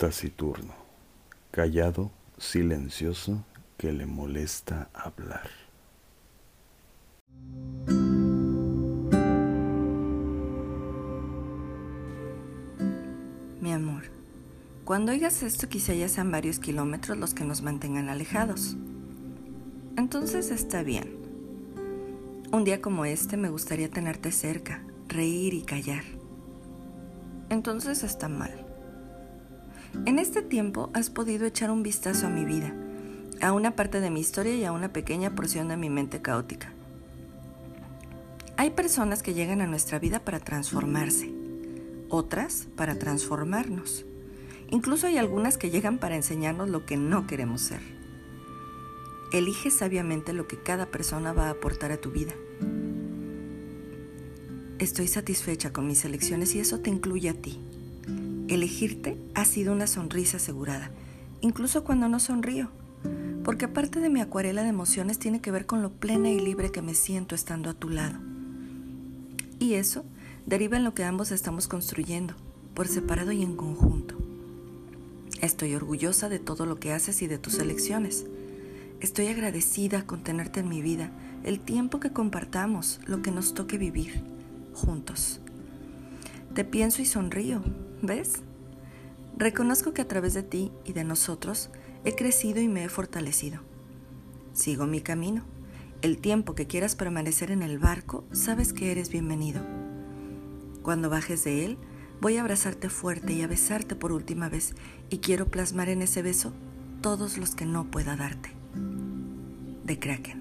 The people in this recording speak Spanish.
Taciturno, callado, silencioso, que le molesta hablar. Mi amor, cuando oigas esto quizá ya sean varios kilómetros los que nos mantengan alejados. Entonces está bien. Un día como este me gustaría tenerte cerca, reír y callar. Entonces está mal. En este tiempo has podido echar un vistazo a mi vida, a una parte de mi historia y a una pequeña porción de mi mente caótica. Hay personas que llegan a nuestra vida para transformarse, otras para transformarnos. Incluso hay algunas que llegan para enseñarnos lo que no queremos ser. Elige sabiamente lo que cada persona va a aportar a tu vida. Estoy satisfecha con mis elecciones y eso te incluye a ti. Elegirte ha sido una sonrisa asegurada, incluso cuando no sonrío, porque aparte de mi acuarela de emociones tiene que ver con lo plena y libre que me siento estando a tu lado. Y eso deriva en lo que ambos estamos construyendo, por separado y en conjunto. Estoy orgullosa de todo lo que haces y de tus elecciones. Estoy agradecida con tenerte en mi vida, el tiempo que compartamos, lo que nos toque vivir juntos. Te pienso y sonrío, ¿ves? Reconozco que a través de ti y de nosotros he crecido y me he fortalecido. Sigo mi camino. El tiempo que quieras permanecer en el barco, sabes que eres bienvenido. Cuando bajes de él, voy a abrazarte fuerte y a besarte por última vez y quiero plasmar en ese beso todos los que no pueda darte. De Kraken.